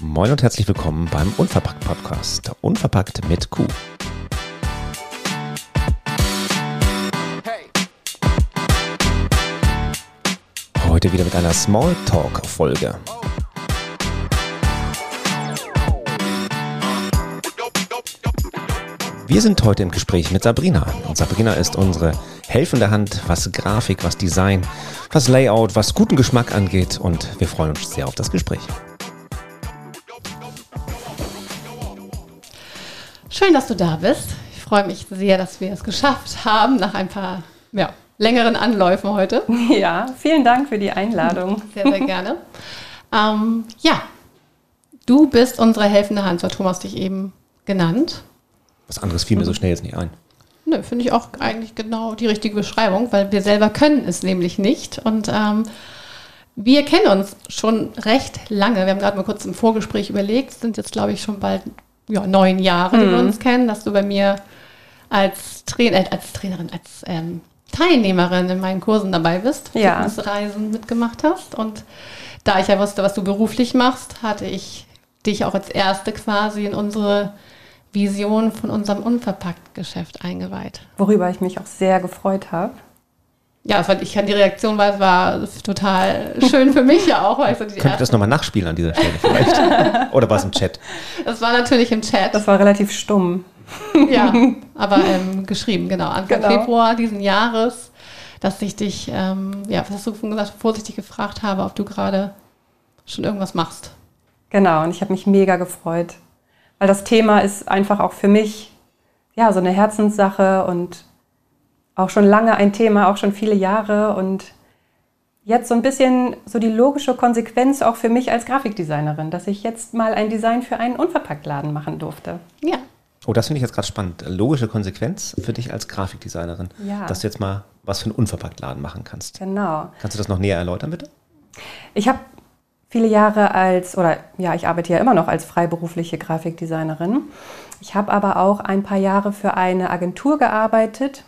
Moin und herzlich willkommen beim Unverpackt Podcast. Unverpackt mit Q. Heute wieder mit einer Smalltalk-Folge. Wir sind heute im Gespräch mit Sabrina. Und Sabrina ist unsere helfende Hand, was Grafik, was Design, was Layout, was guten Geschmack angeht. Und wir freuen uns sehr auf das Gespräch. Schön, dass du da bist. Ich freue mich sehr, dass wir es geschafft haben nach ein paar ja, längeren Anläufen heute. Ja, vielen Dank für die Einladung. Sehr, sehr gerne. ähm, ja, du bist unsere helfende Hand, so hat Thomas dich eben genannt. Was anderes fiel mir so schnell jetzt nicht ein. Nö, finde ich auch eigentlich genau die richtige Beschreibung, weil wir selber können es nämlich nicht. Und ähm, wir kennen uns schon recht lange. Wir haben gerade mal kurz im Vorgespräch überlegt, es sind jetzt, glaube ich, schon bald ja, neun Jahre, die wir uns kennen, dass du bei mir als, Trainer, äh, als Trainerin, als ähm, Teilnehmerin in meinen Kursen dabei bist, Ja. Fitnessreisen mitgemacht hast. Und da ich ja wusste, was du beruflich machst, hatte ich dich auch als Erste quasi in unsere Vision von unserem Unverpackt-Geschäft eingeweiht. Worüber ich mich auch sehr gefreut habe. Ja, das war, ich kann die Reaktion war, war total schön für mich ja auch, weil ich so die Könnt ihr das nochmal nachspielen an dieser Stelle vielleicht? Oder war es im Chat? das war natürlich im Chat. Das war relativ stumm. Ja, aber ähm, geschrieben, genau. Anfang Genau. Februar diesen Jahres, dass ich dich, ähm, ja, was hast du vorhin gesagt, vorsichtig gefragt habe, ob du gerade schon irgendwas machst. Genau, und ich habe mich mega gefreut. Weil das Thema ist einfach auch für mich ja so eine Herzenssache und auch schon lange ein Thema, auch schon viele Jahre und jetzt so ein bisschen so die logische Konsequenz auch für mich als Grafikdesignerin, dass ich jetzt mal ein Design für einen Unverpacktladen machen durfte. Ja, Oh, das finde ich jetzt gerade spannend. Logische Konsequenz für dich als Grafikdesignerin, Ja. dass du jetzt mal was für einen Unverpacktladen machen kannst. Genau. Kannst du das noch näher erläutern, bitte? Ich habe viele Jahre als, oder ja, ich arbeite ja immer noch als freiberufliche Grafikdesignerin. Ich habe aber auch ein paar Jahre für eine Agentur gearbeitet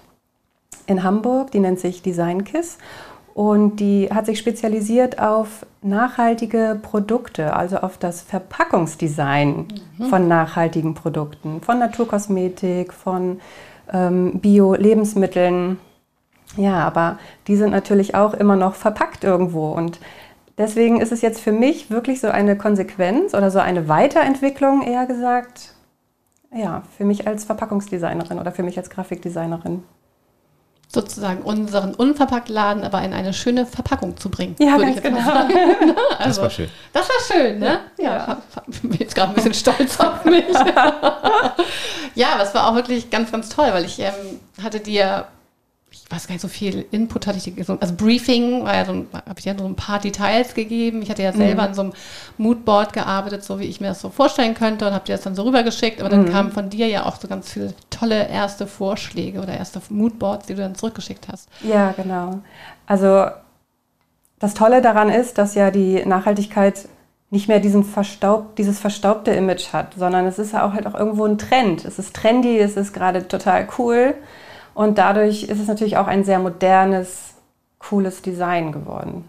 in Hamburg, die nennt sich Designkiss. Und die hat sich spezialisiert auf nachhaltige Produkte, also auf das Verpackungsdesign von nachhaltigen Produkten, von Naturkosmetik, von ähm, Bio-Lebensmitteln. Ja, aber die sind natürlich auch immer noch verpackt irgendwo. Und deswegen ist es jetzt für mich wirklich so eine Konsequenz oder so eine Weiterentwicklung, eher gesagt, ja, für mich als Verpackungsdesignerin oder für mich als Grafikdesignerin. sozusagen unseren Unverpacktladen aber in eine schöne Verpackung zu bringen. Ja, würde ganz ich jetzt mal genau. sagen. Das Also, war schön. Das war schön, ne? Ja, ich bin jetzt gerade ein bisschen stolz auf mich. ja, aber es war auch wirklich ganz, ganz toll, weil ich ähm, hatte dir, weiß gar nicht, so viel Input hatte ich also Briefing, war ja so ein, habe ich dir so ein paar Details gegeben. Ich hatte ja selber an so einem Moodboard gearbeitet, so wie ich mir das so vorstellen könnte und habe dir das dann so rübergeschickt. Aber dann kamen von dir ja auch so ganz viele tolle erste Vorschläge oder erste Moodboards, die du dann zurückgeschickt hast. Ja, genau. Also das Tolle daran ist, dass ja die Nachhaltigkeit nicht mehr diesen verstaubt, dieses verstaubte Image hat, sondern es ist ja auch halt auch irgendwo ein Trend. Es ist trendy, es ist gerade total cool und dadurch ist es natürlich auch ein sehr modernes, cooles Design geworden.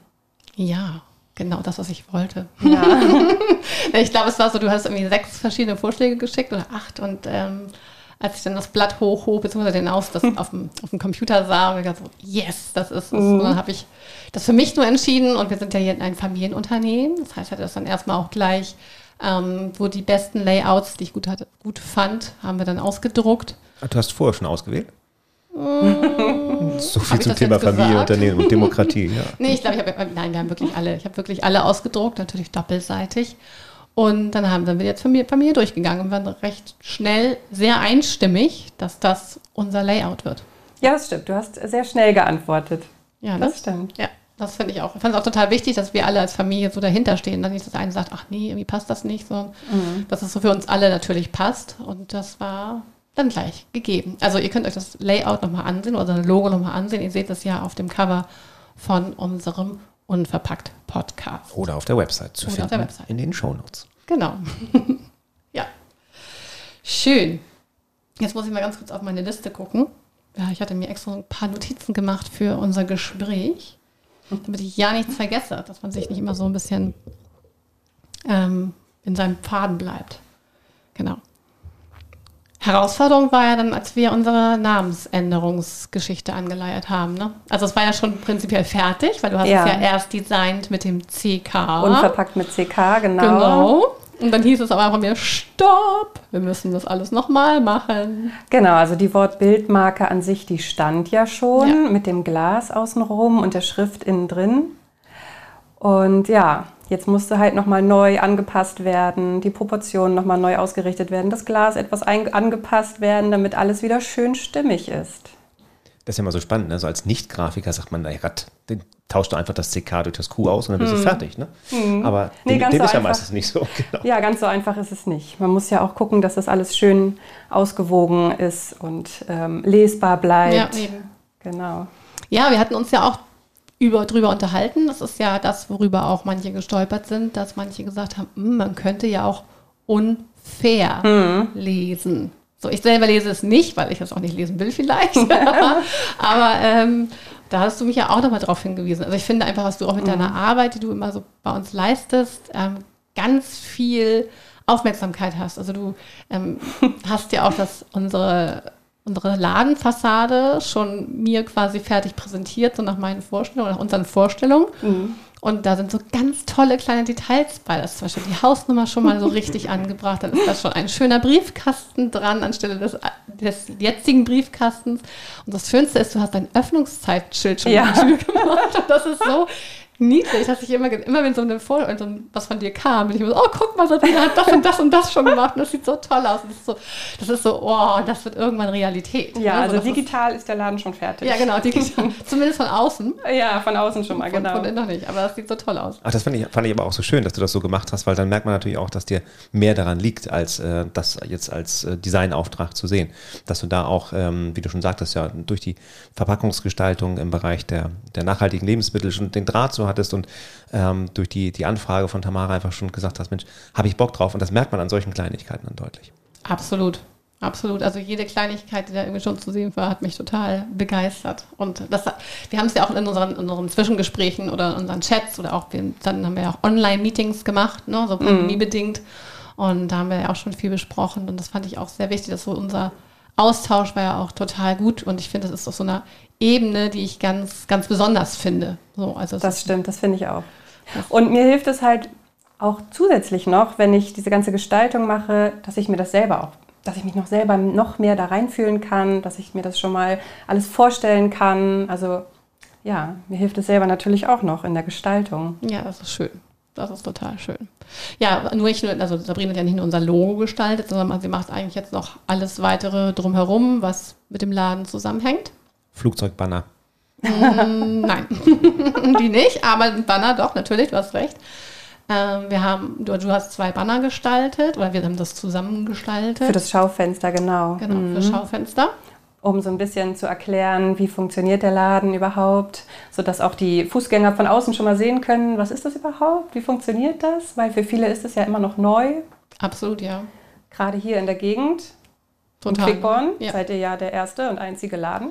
Ja, genau das, was ich wollte. Ja, Ich glaube, es war so, du hast irgendwie sechs verschiedene Vorschläge geschickt oder acht und ähm, als ich dann das Blatt hoch, hoch, beziehungsweise den Aus, das auf dem, auf dem Computer sah und ich dachte so, yes, das ist es. Und dann habe ich das für mich nur entschieden und wir sind ja hier ein Familienunternehmen. Das heißt, ich hatte das dann erstmal auch gleich, ähm, wo die besten Layouts, die ich gut, hatte, gut fand, haben wir dann ausgedruckt. Ah, Du hast vorher schon ausgewählt? So Hab viel zum das Thema Familie, gesagt? Unternehmen und Demokratie. Ja. Nee, ich glaube, ich habe, nein, wir haben wirklich alle, ich habe wirklich alle ausgedruckt, natürlich doppelseitig. Und dann haben dann wir jetzt Familie, Familie durchgegangen und waren recht schnell sehr einstimmig, dass das unser Layout wird. ja, das stimmt. Du hast sehr schnell geantwortet. Ja, Das stimmt. Ja, das finde ich auch. Ich fand es auch total wichtig, dass wir alle als Familie so dahinter stehen. Dass nicht das eine sagt, ach nee, irgendwie passt das nicht, sondern dass es so für uns alle natürlich passt. Und das war dann gleich gegeben. Also ihr könnt euch das Layout nochmal ansehen oder das Logo nochmal ansehen. Ihr seht das ja auf dem Cover von unserem Unverpackt Podcast. Oder auf der Website zu Oder auf finden. der Website. In den Shownotes. Genau. ja. Schön. Jetzt muss ich mal ganz kurz auf meine Liste gucken. Ja, ich hatte mir extra ein paar Notizen gemacht für unser Gespräch. damit ich ja nichts vergesse, dass man sich nicht immer so ein bisschen ähm, in seinem Faden bleibt. Genau. Herausforderung war ja dann, als wir unsere Namensänderungsgeschichte angeleiert haben. Ne? Also es war ja schon prinzipiell fertig, weil du hast Ja. es ja erst designt mit dem CK. Unverpackt mit CK, genau. Genau. Und dann hieß es aber von mir, stopp, wir müssen das alles nochmal machen. Genau, also die Wortbildmarke an sich, die stand ja schon Ja. mit dem Glas außenrum und der Schrift innen drin. Und ja, jetzt musste halt nochmal neu angepasst werden, die Proportionen nochmal neu ausgerichtet werden, das Glas etwas angepasst werden, damit alles wieder schön stimmig ist. Das ist ja immer so spannend, ne? so als Nicht-Grafiker sagt man, naja, Gott, den tauscht du einfach das CK durch das Q aus und dann bist du fertig. Ne? Aber Mhm. Nee, dem, ganz dem so ist ja meistens nicht so. Genau. Ja, ganz so einfach ist es nicht. Man muss ja auch gucken, dass das alles schön ausgewogen ist und ähm, lesbar bleibt. Ja, eben. Genau. Ja, wir hatten uns ja auch über, drüber unterhalten. Das ist ja das, worüber auch manche gestolpert sind, dass manche gesagt haben, "Hm, man könnte ja auch unfair Mhm. lesen. So, ich selber lese es nicht, weil ich es auch nicht lesen will vielleicht. Aber ähm, da hast du mich ja auch nochmal drauf hingewiesen. Also ich finde einfach, was du auch mit Mhm. deiner Arbeit, die du immer so bei uns leistest, ähm, ganz viel Aufmerksamkeit hast. Also du ähm, hast ja auch das unsere unsere Ladenfassade schon mir quasi fertig präsentiert, so nach meinen Vorstellungen, nach unseren Vorstellungen. Und da sind so ganz tolle kleine Details bei. Da ist zum Beispiel die Hausnummer schon mal so richtig angebracht. Dann ist da schon ein schöner Briefkasten dran anstelle des, des jetzigen Briefkastens. Und das Schönste ist, du hast dein Öffnungszeitschild schon Ja. an die Tür gemacht. Und das ist so niedlich, dass ich immer, immer wenn so, eine Vor wenn so ein, was von dir kam, bin ich immer so, oh, guck mal, Sabrina hat das und das und das schon gemacht und das sieht so toll aus. Und das ist so, das ist so, oh, das wird irgendwann Realität. Ja, Ne? also ist- digital ist, der Laden schon fertig. ja, genau, digital. Zumindest von außen. Ja, von außen schon mal, Von, genau. von innen noch nicht, aber das sieht so toll aus. Ach, das fand ich, fand ich aber auch so schön, dass du das so gemacht hast, weil dann merkt man natürlich auch, dass dir mehr daran liegt, als äh, das jetzt als äh, Designauftrag zu sehen. Dass du da auch, ähm, wie du schon sagtest, ja, durch die Verpackungsgestaltung im Bereich der, der nachhaltigen Lebensmittel schon den Draht so hattest und ähm, durch die, die Anfrage von Tamara einfach schon gesagt hast, Mensch, habe ich Bock drauf. Und das merkt man an solchen Kleinigkeiten dann deutlich. Absolut. Absolut. Also jede Kleinigkeit, die da irgendwie schon zu sehen war, hat mich total begeistert. Und das, wir haben es ja auch in unseren, in unseren Zwischengesprächen oder in unseren Chats oder auch, wir, dann haben wir ja auch Online-Meetings gemacht, ne, so pandemiebedingt. Und da haben wir ja auch schon viel besprochen. Und das fand ich auch sehr wichtig, dass so unser Austausch war ja auch total gut. Und ich finde, das ist auf so einer Ebene, die ich ganz, ganz besonders finde. So, also Das stimmt, das finde ich auch. Und mir hilft es halt auch zusätzlich noch, wenn ich diese ganze Gestaltung mache, dass ich mir das selber auch, dass ich mich noch selber noch mehr da reinfühlen kann, dass ich mir das schon mal alles vorstellen kann. Also ja, mir hilft es selber natürlich auch noch in der Gestaltung. Ja, das ist schön. Das ist total schön. Ja, nur nicht nur, also Sabrina hat ja nicht nur unser Logo gestaltet, sondern sie macht eigentlich jetzt noch alles weitere drumherum, was mit dem Laden zusammenhängt. Flugzeugbanner. Mm, Nein, die nicht, aber ein Banner doch, natürlich, du hast recht. Ähm, wir haben, du, du hast zwei Banner gestaltet, oder wir haben das zusammengestaltet. Für das Schaufenster, genau. genau, für Schaufenster. Um so ein bisschen zu erklären, wie funktioniert der Laden überhaupt, sodass auch die Fußgänger von außen schon mal sehen können, was ist das überhaupt, wie funktioniert das, weil für viele ist es ja immer noch neu, Absolut, ja. gerade hier in der Gegend. In Total. Quickborn Ja. seid ihr ja der erste und einzige Laden.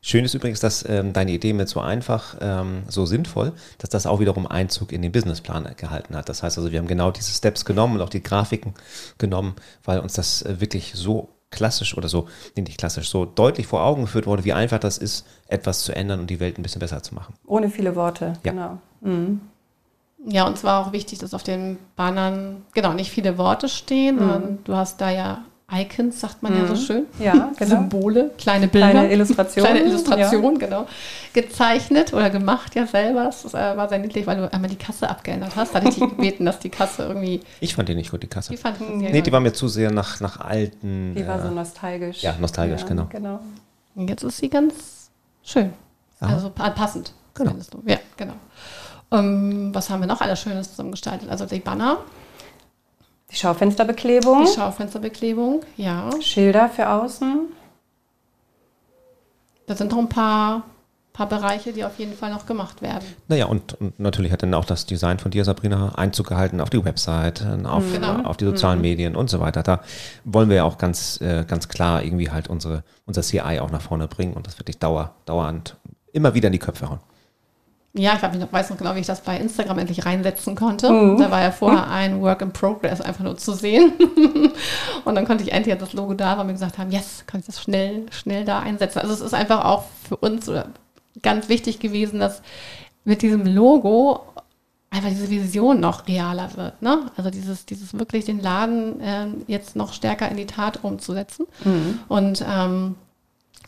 Schön ist übrigens, dass ähm, deine Idee mit so einfach, ähm, so sinnvoll, dass das auch wiederum Einzug in den Businessplan gehalten hat. Das heißt also, wir haben genau diese Steps genommen und auch die Grafiken genommen, weil uns das äh, wirklich so klassisch oder so, nee, nicht klassisch, so deutlich vor Augen geführt wurde, wie einfach das ist, etwas zu ändern und die Welt ein bisschen besser zu machen. Ohne viele Worte, Ja. genau. Ja, und zwar auch wichtig, dass auf den Bannern, genau, nicht viele Worte stehen, sondern du hast da ja Icons, sagt man ja so schön. Ja, genau. Symbole, kleine Bilder. Kleine Illustrationen. Kleine Illustration, genau. Gezeichnet oder gemacht ja selber. Das äh, war sehr niedlich, weil du einmal die Kasse abgeändert hast. Da hatte ich dich gebeten, dass die Kasse irgendwie. Ich fand die nicht gut, die Kasse. Die fand ich sehr Nee, die war mir zu sehr nach, nach alten. Die war so äh, nostalgisch. ja, nostalgisch, genau. genau. Und Jetzt ist sie ganz schön. Aha. Also pa- passend. Genau. findest du. Ja, genau. Ähm, was haben wir noch alles Schönes zusammengestaltet? Also die Banner, Die Schaufensterbeklebung, die Schaufensterbeklebung, ja. Schilder für außen. Da sind noch ein paar, paar Bereiche, die auf jeden Fall noch gemacht werden. Naja, und, und natürlich hat dann auch das Design von dir, Sabrina, Einzug gehalten auf die Website, auf, Genau. äh, auf die sozialen Medien und so weiter. Da wollen wir ja auch ganz, äh, ganz klar irgendwie halt unsere, unser CI auch nach vorne bringen und das wirklich dauer, dauernd immer wieder in die Köpfe hauen. Ja, ich, ich weiß noch genau, wie ich das bei Instagram endlich reinsetzen konnte. Mhm. Da war ja vorher ein Work in Progress einfach nur zu sehen. und dann konnte ich endlich das Logo da, weil wir gesagt haben, yes, kann ich das schnell, schnell da einsetzen. Also es ist einfach auch für uns ganz wichtig gewesen, dass mit diesem Logo einfach diese Vision noch realer wird. Ne? Also dieses, dieses wirklich den Laden äh, jetzt noch stärker in die Tat umzusetzen. Mhm. Und ähm,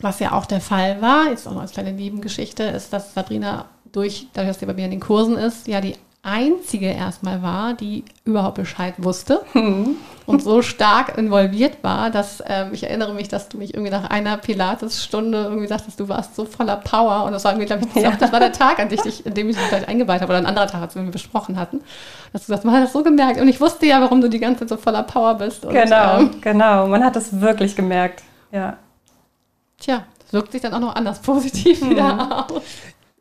was ja auch der Fall war, jetzt auch noch als kleine Nebengeschichte, ist, dass Sabrina durch, dadurch, dass sie bei mir in den Kursen ist, ja die einzige erstmal war, die überhaupt Bescheid wusste mhm. und so stark involviert war, dass ähm, ich erinnere mich, dass du mich irgendwie nach einer Pilates-Stunde irgendwie sagtest, du warst so voller Power und das war irgendwie, glaube ich, ja. das war der Tag, an, dich, in dem ich dich vielleicht eingeweiht habe oder ein anderer Tag, als wir besprochen hatten. Dass du sagst, man hat das so gemerkt und ich wusste ja, warum du die ganze Zeit so voller Power bist. Und, genau, ähm, genau, man hat das wirklich gemerkt, ja. Tja, das wirkt sich dann auch noch anders positiv mhm. wieder aus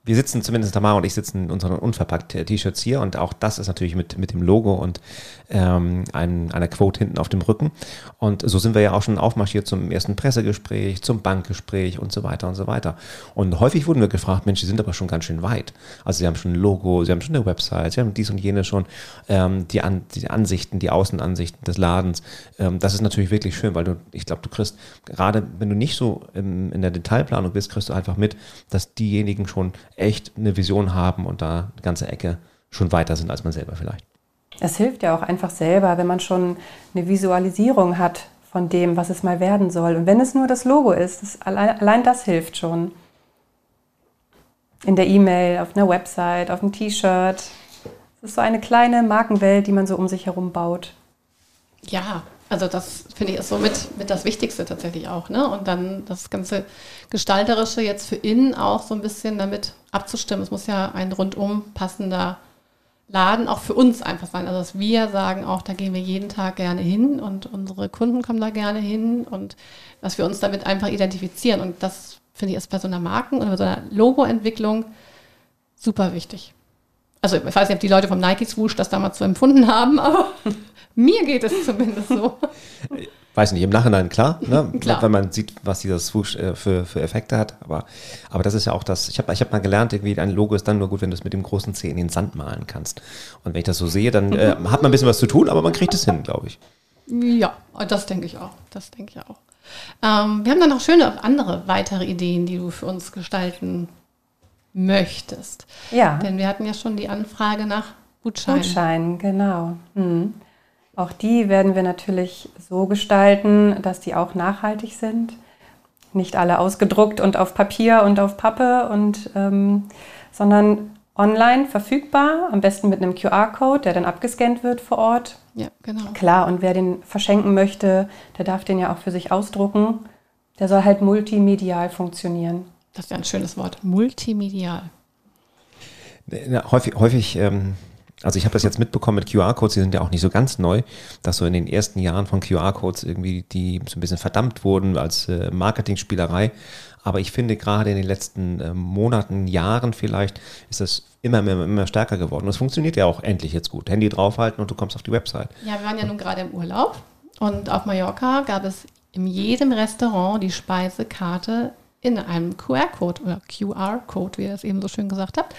wir sitzen zumindest Tamara und ich sitzen in unseren unverpackt T-Shirts hier und auch das ist natürlich mit, mit dem Logo und ähm, ein, einer Quote hinten auf dem Rücken. Und so sind wir ja auch schon aufmarschiert zum ersten Pressegespräch, zum Bankgespräch und so weiter und so weiter. Und häufig wurden wir gefragt, Mensch, die sind aber schon ganz schön weit. Also sie haben schon ein Logo, sie haben schon eine Website, sie haben dies und jenes schon, ähm, die, An die Ansichten, die Außenansichten des Ladens. Ähm, das ist natürlich wirklich schön, weil du, ich glaube, du kriegst, gerade wenn du nicht so im, in der Detailplanung bist, kriegst du einfach mit, dass diejenigen schon echt eine Vision haben und da eine ganze Ecke schon weiter sind als man selber vielleicht. Es hilft ja auch einfach selber, wenn man schon eine Visualisierung hat von dem, was es mal werden soll. Und wenn es nur das Logo ist, das, allein, allein das hilft schon. In der E-Mail, auf einer Website, auf einem T-Shirt. Es ist so eine kleine Markenwelt, die man so um sich herum baut. Ja, also das finde ich ist so mit, mit das Wichtigste tatsächlich auch. Ne? Und dann das ganze Gestalterische jetzt für innen auch so ein bisschen damit abzustimmen. Es muss ja ein rundum passender Laden auch für uns einfach sein. Also dass wir sagen auch, da gehen wir jeden Tag gerne hin und unsere Kunden kommen da gerne hin und dass wir uns damit einfach identifizieren. Und das finde ich ist bei so einer Marken- oder bei so einer Logoentwicklung super wichtig. Also ich weiß nicht, ob die Leute vom Nike Swoosh das damals so empfunden haben, aber mir geht es zumindest so. weiß nicht, im Nachhinein klar, ne? klar. wenn man sieht, was dieser Swoosh äh, für, für Effekte hat. Aber, aber das ist ja auch das, ich habe ich hab mal gelernt, irgendwie ein Logo ist dann nur gut, wenn du es mit dem großen C in den Sand malen kannst. Und wenn ich das so sehe, dann äh, hat man ein bisschen was zu tun, aber man kriegt es hin, glaube ich. Ja, das denke ich auch. Das denke ich auch. Ähm, wir haben dann noch schöne andere weitere Ideen, die du für uns gestalten möchtest. Ja. Denn wir hatten ja schon die Anfrage nach Gutscheinen. Gutscheinen, genau. Hm. Auch die werden wir natürlich so gestalten, dass die auch nachhaltig sind. Nicht alle ausgedruckt und auf Papier und auf Pappe, und, ähm, sondern online verfügbar, am besten mit einem QR-Code, der dann abgescannt wird vor Ort. Ja, genau. Klar, und wer den verschenken möchte, der darf den ja auch für sich ausdrucken. Der soll halt multimedial funktionieren. Das ist ja ein schönes Wort, multimedial. häufig, häufig ähm also ich habe das jetzt mitbekommen mit QR-Codes, die sind ja auch nicht so ganz neu, dass so in den ersten Jahren von QR-Codes irgendwie die so ein bisschen verdammt wurden als äh, Marketingspielerei. Aber ich finde gerade in den letzten äh, Monaten, Jahren vielleicht, ist das immer, immer, immer stärker geworden. Und es funktioniert ja auch endlich jetzt gut. Handy draufhalten und du kommst auf die Website. Ja, wir waren ja nun gerade im Urlaub und auf Mallorca gab es in jedem Restaurant die Speisekarte in einem QR-Code oder QR-Code, wie ihr das eben so schön gesagt habt.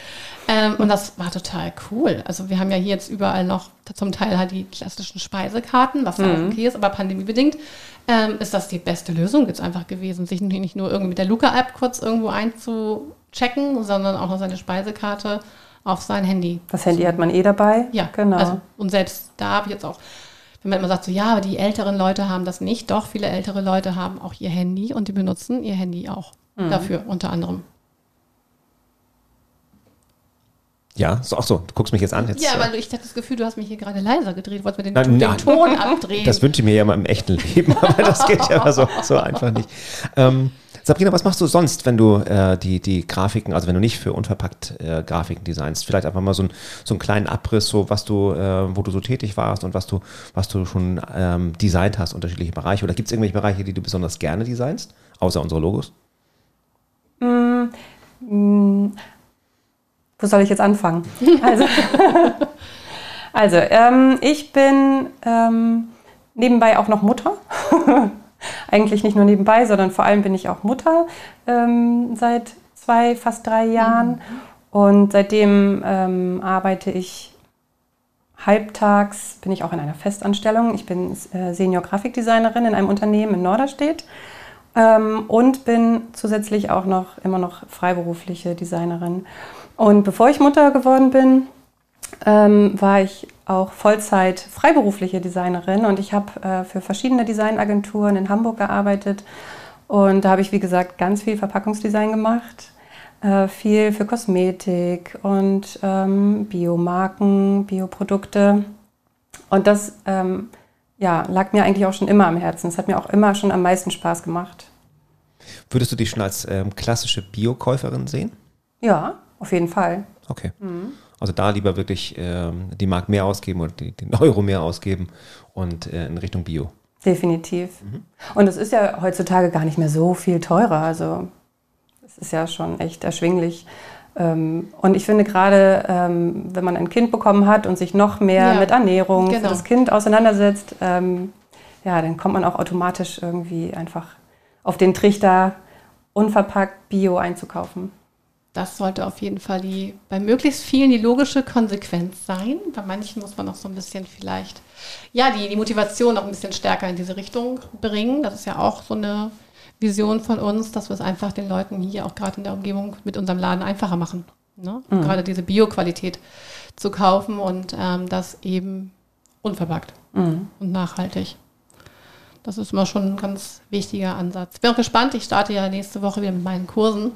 Ähm, und das war total cool. Also wir haben ja hier jetzt überall noch zum Teil halt die klassischen Speisekarten, was ja mhm. auch okay ist, aber pandemiebedingt ähm, ist das die beste Lösung jetzt einfach gewesen, sich nicht nur irgendwie mit der Luca-App kurz irgendwo einzuchecken, sondern auch noch seine Speisekarte auf sein Handy. Das Handy hat man eh dabei. Ja, genau. Also, und selbst da habe ich jetzt auch wenn man immer sagt, so ja, aber die älteren Leute haben das nicht. Doch, viele ältere Leute haben auch ihr Handy und die benutzen ihr Handy auch mhm. dafür, unter anderem. Ja, so, ach so, du guckst mich jetzt an. Jetzt, ja, weil ich hatte das Gefühl, du hast mich hier gerade leiser gedreht, wolltest mir den, nein, den Ton abdrehen. Das wünsche ich mir ja immer im echten Leben, aber das geht ja so, so einfach nicht. Ähm, Sabrina, was machst du sonst, wenn du äh, die, die Grafiken, also wenn du nicht für unverpackt äh, Grafiken designst? Vielleicht einfach mal so, ein, so einen kleinen Abriss, so was du, äh, wo du so tätig warst und was du, was du schon ähm, designt hast, unterschiedliche Bereiche. Oder gibt es irgendwelche Bereiche, die du besonders gerne designst, außer unsere Logos? Mm, mm, wo soll ich jetzt anfangen? Also, also ähm, ich bin ähm, nebenbei auch noch Mutter. eigentlich nicht nur nebenbei, sondern vor allem bin ich auch Mutter ähm, seit zwei, fast drei Jahren. Mhm. Und seitdem ähm, arbeite ich halbtags, bin ich auch in einer Festanstellung. Ich bin äh, Senior Grafikdesignerin in einem Unternehmen in Norderstedt ähm, und bin zusätzlich auch noch immer noch freiberufliche Designerin. Und bevor ich Mutter geworden bin, ähm, war ich auch Vollzeit freiberufliche Designerin und ich habe äh, für verschiedene Designagenturen in Hamburg gearbeitet und da habe ich, wie gesagt, ganz viel Verpackungsdesign gemacht äh, viel für Kosmetik und ähm, Biomarken, Bioprodukte. Und das ähm, ja, lag mir eigentlich auch schon immer am Herzen. Es hat mir auch immer schon am meisten Spaß gemacht. Würdest du dich schon als ähm, klassische Biokäuferin sehen? Ja, auf jeden Fall. Okay. Mhm. Also da lieber wirklich ähm, die Mark mehr ausgeben oder die, den Euro mehr ausgeben und äh, in Richtung Bio. Definitiv. Mhm. Und es ist ja heutzutage gar nicht mehr so viel teurer. Also ist ja schon echt erschwinglich. Ähm, und ich finde gerade, ähm, wenn man ein Kind bekommen hat und sich noch mehr ja, mit Ernährung genau. für das Kind auseinandersetzt, ähm, ja, dann kommt man auch automatisch irgendwie einfach auf den Trichter, unverpackt Bio einzukaufen. Das sollte auf jeden Fall die, bei möglichst vielen die logische Konsequenz sein. Bei manchen muss man noch so ein bisschen vielleicht, ja, die, die Motivation noch ein bisschen stärker in diese Richtung bringen. Das ist ja auch so eine Vision von uns, dass wir es einfach den Leuten hier auch gerade in der Umgebung mit unserem Laden einfacher machen. Ne? Mhm. Gerade diese Bio-Qualität zu kaufen und ähm, das eben unverpackt mhm. und nachhaltig. Das ist immer schon ein ganz wichtiger Ansatz. Ich bin auch gespannt. Ich starte ja nächste Woche wieder mit meinen Kursen.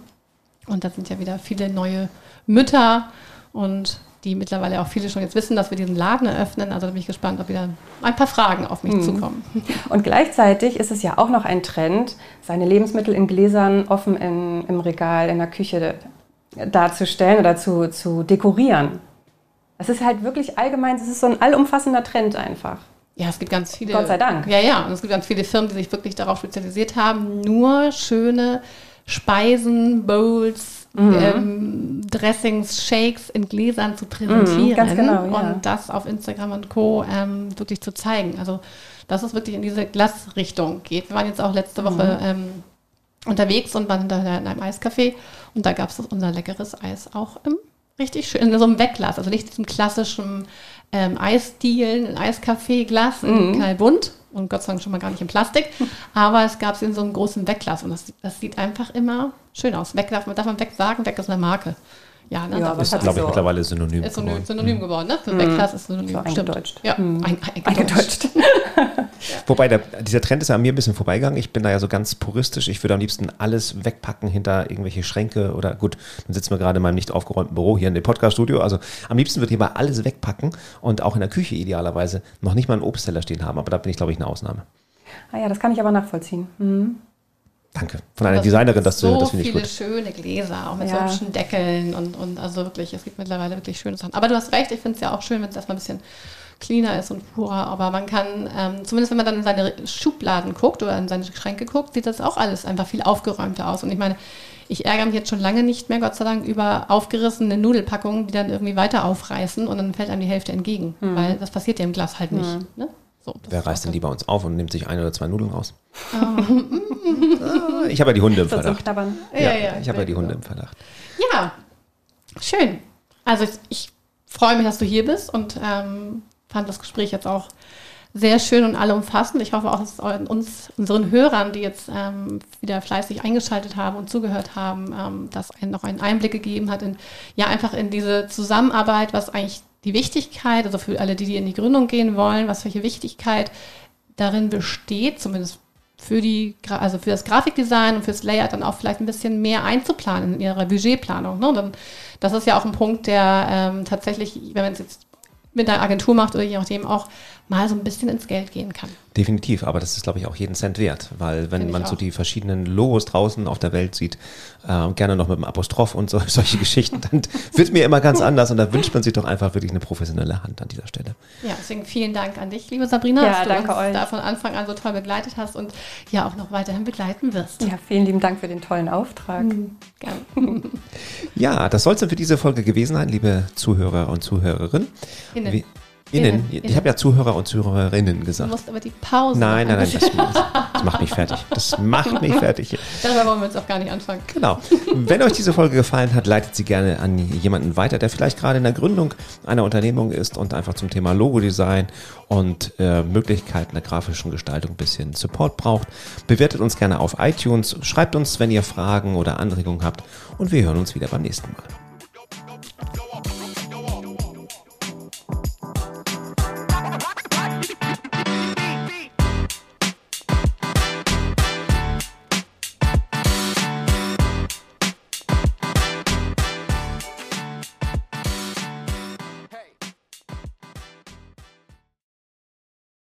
Und da sind ja wieder viele neue Mütter und die mittlerweile auch viele schon jetzt wissen, dass wir diesen Laden eröffnen. Also da bin ich gespannt, ob wieder ein paar Fragen auf mich mhm. zukommen. Und gleichzeitig ist es ja auch noch ein Trend, seine Lebensmittel in Gläsern offen in, im Regal, in der Küche darzustellen oder zu, zu dekorieren. Das ist halt wirklich allgemein, das ist so ein allumfassender Trend einfach. Ja, es gibt ganz viele. Gott sei Dank. Ja, ja. Und es gibt ganz viele Firmen, die sich wirklich darauf spezialisiert haben, nur schöne Speisen, Bowls, mhm. ähm, Dressings, Shakes in Gläsern zu präsentieren mhm, ganz genau, ja. und das auf Instagram und Co. Ähm, wirklich zu zeigen. Also dass es wirklich in diese Glasrichtung geht. Wir waren jetzt auch letzte Woche mhm. ähm, unterwegs und waren da in einem Eiscafé und da gab es unser leckeres Eis auch im richtig schön, in so einem Wegglas, also nicht diesem klassischen ähm, Eisdielen, ein Eiskaffee-Glas, mhm. knallbunt und Gott sei Dank schon mal gar nicht in Plastik, aber es gab es in so einem großen Wegglas und das, das sieht einfach immer schön aus. Weg darf man, darf man weg sagen, weg ist eine Marke. Ja, ne? ja das ist, glaube ich, so mittlerweile synonym ist geworden. Synonym mhm. geworden, ne? Für mhm. Wegklass ist synonym. So eingedeutscht. Ja, mhm. ein, eingedeutscht. Wobei, der, dieser Trend ist ja an mir ein bisschen vorbeigegangen. Ich bin da ja so ganz puristisch. Ich würde am liebsten alles wegpacken hinter irgendwelche Schränke oder gut, dann sitzen wir gerade in meinem nicht aufgeräumten Büro hier in dem Podcast-Studio. Also am liebsten würde ich mal alles wegpacken und auch in der Küche idealerweise noch nicht mal einen Obstteller stehen haben. Aber da bin ich, glaube ich, eine Ausnahme. Ah ja, das kann ich aber nachvollziehen. Mhm. Danke. Von einer Designerin, das, so das finde ich gut. So viele schöne Gläser, auch mit ja. solchen Deckeln und, und also wirklich, es gibt mittlerweile wirklich schöne Sachen. Aber du hast recht, ich finde es ja auch schön, wenn es erstmal ein bisschen cleaner ist und purer. Aber man kann, ähm, zumindest wenn man dann in seine Schubladen guckt oder in seine Schränke guckt, sieht das auch alles einfach viel aufgeräumter aus. Und ich meine, ich ärgere mich jetzt schon lange nicht mehr, Gott sei Dank, über aufgerissene Nudelpackungen, die dann irgendwie weiter aufreißen und dann fällt einem die Hälfte entgegen. Hm. Weil das passiert ja im Glas halt nicht. Hm. Ne? So, Wer reißt denn lieber uns auf und nimmt sich ein oder zwei Nudeln raus? Oh. ich habe ja die Hunde im Verdacht. Ja, ja, ja, ich habe ja die Hunde im Verdacht. Ja, schön. Also ich, ich freue mich, dass du hier bist und ähm, fand das Gespräch jetzt auch sehr schön und allumfassend. Ich hoffe auch, dass es uns, unseren Hörern, die jetzt ähm, wieder fleißig eingeschaltet haben und zugehört haben, ähm, das einen noch einen Einblick gegeben hat in, ja, einfach in diese Zusammenarbeit, was eigentlich die Wichtigkeit, also für alle, die, die in die Gründung gehen wollen, was welche Wichtigkeit darin besteht, zumindest für die, also für das Grafikdesign und fürs Layout dann auch vielleicht ein bisschen mehr einzuplanen in ihrer Budgetplanung. Ne? Dann, das ist ja auch ein Punkt, der ähm, tatsächlich, wenn man es jetzt mit einer Agentur macht oder je nachdem auch mal so ein bisschen ins Geld gehen kann. Definitiv, aber das ist, glaube ich, auch jeden Cent wert, weil wenn man so die verschiedenen Logos draußen auf der Welt sieht, äh, gerne noch mit einem Apostroph und so, solche Geschichten, dann wird mir immer ganz anders und da wünscht man sich doch einfach wirklich eine professionelle Hand an dieser Stelle. Ja, deswegen vielen Dank an dich, liebe Sabrina, ja, dass du danke uns euch. da von Anfang an so toll begleitet hast und ja auch noch weiterhin begleiten wirst. Ja, vielen lieben Dank für den tollen Auftrag. Mhm, gerne. ja, das soll es dann für diese Folge gewesen sein, liebe Zuhörer und Zuhörerinnen. Innen. Innen. Ich habe ja Zuhörer und Zuhörerinnen gesagt. Du musst aber die Pause. Nein, nein, nein. Das, Das macht mich fertig. Das macht mich fertig. Darüber wollen wir jetzt auch gar nicht anfangen. Genau. Wenn euch diese Folge gefallen hat, leitet sie gerne an jemanden weiter, der vielleicht gerade in der Gründung einer Unternehmung ist und einfach zum Thema Logodesign und äh, Möglichkeiten der grafischen Gestaltung ein bisschen Support braucht. Bewertet uns gerne auf iTunes, schreibt uns, wenn ihr Fragen oder Anregungen habt und wir hören uns wieder beim nächsten Mal.